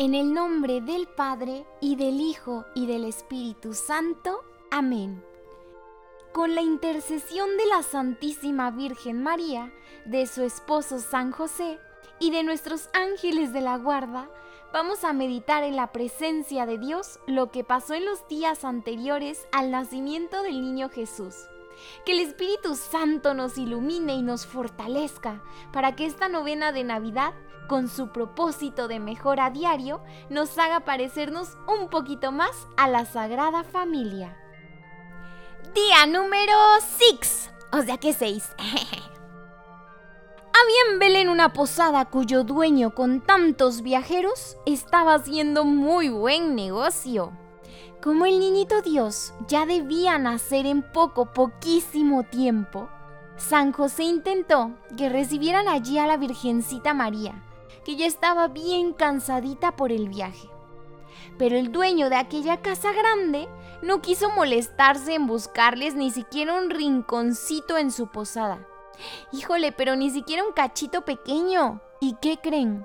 En el nombre del Padre, y del Hijo, y del Espíritu Santo. Amén. Con la intercesión de la Santísima Virgen María, de su esposo San José, y de nuestros ángeles de la guarda, vamos a meditar en la presencia de Dios lo que pasó en los días anteriores al nacimiento del niño Jesús. Que el Espíritu Santo nos ilumine y nos fortalezca para que esta novena de Navidad con su propósito de mejora diario, nos haga parecernos un poquito más a la Sagrada Familia. Día número 6, o sea que 6. Había en Belén una posada cuyo dueño con tantos viajeros estaba haciendo muy buen negocio. Como el niñito Dios ya debía nacer en poco, poquísimo tiempo, San José intentó que recibieran allí a la Virgencita María que ya estaba bien cansadita por el viaje. Pero el dueño de aquella casa grande no quiso molestarse en buscarles ni siquiera un rinconcito en su posada. Híjole, pero ni siquiera un cachito pequeño. ¿Y qué creen?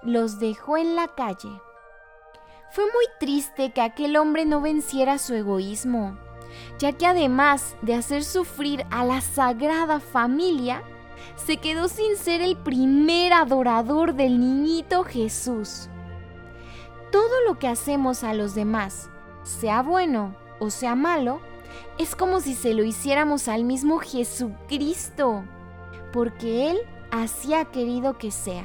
Los dejó en la calle. Fue muy triste que aquel hombre no venciera su egoísmo, ya que además de hacer sufrir a la sagrada familia, se quedó sin ser el primer adorador del niñito Jesús. Todo lo que hacemos a los demás, sea bueno o sea malo, es como si se lo hiciéramos al mismo Jesucristo, porque Él así ha querido que sea.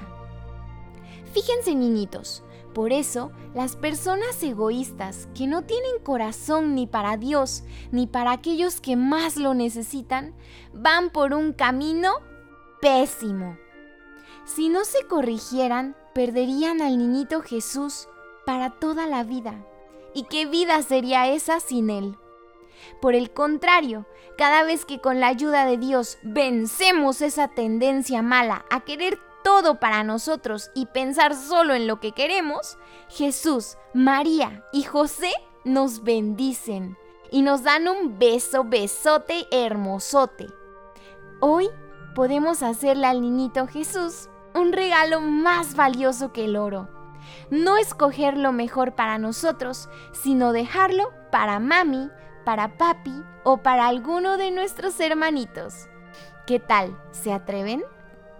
Fíjense niñitos, por eso las personas egoístas que no tienen corazón ni para Dios ni para aquellos que más lo necesitan, van por un camino pésimo. Si no se corrigieran, perderían al niñito Jesús para toda la vida. ¿Y qué vida sería esa sin él? Por el contrario, cada vez que con la ayuda de Dios vencemos esa tendencia mala a querer todo para nosotros y pensar solo en lo que queremos, Jesús, María y José nos bendicen y nos dan un beso, besote hermosote. Hoy podemos hacerle al niñito Jesús un regalo más valioso que el oro. No escoger lo mejor para nosotros, sino dejarlo para mami, para papi o para alguno de nuestros hermanitos. ¿Qué tal? ¿Se atreven?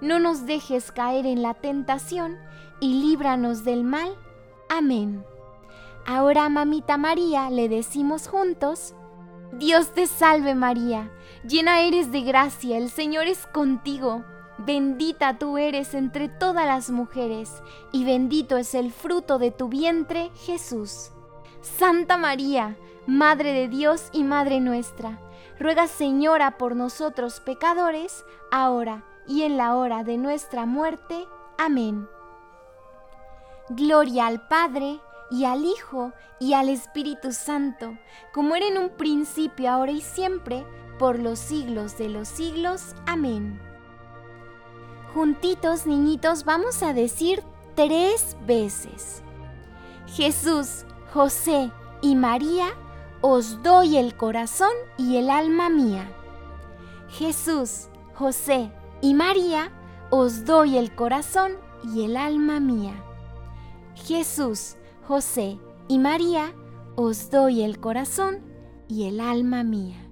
No nos dejes caer en la tentación y líbranos del mal. Amén. Ahora, mamita María, le decimos juntos, Dios te salve María, llena eres de gracia, el Señor es contigo Bendita tú eres entre todas las mujeres, y bendito es el fruto de tu vientre, Jesús. Santa María, Madre de Dios y Madre nuestra, ruega Señora por nosotros pecadores, ahora y en la hora de nuestra muerte. Amén. Gloria al Padre, y al Hijo, y al Espíritu Santo, como era en un principio, ahora y siempre, por los siglos de los siglos. Amén. Juntitos, niñitos, vamos a decir tres veces. Jesús, José y María, os doy el corazón y el alma mía. Jesús, José y María, os doy el corazón y el alma mía. Jesús, José y María, os doy el corazón y el alma mía.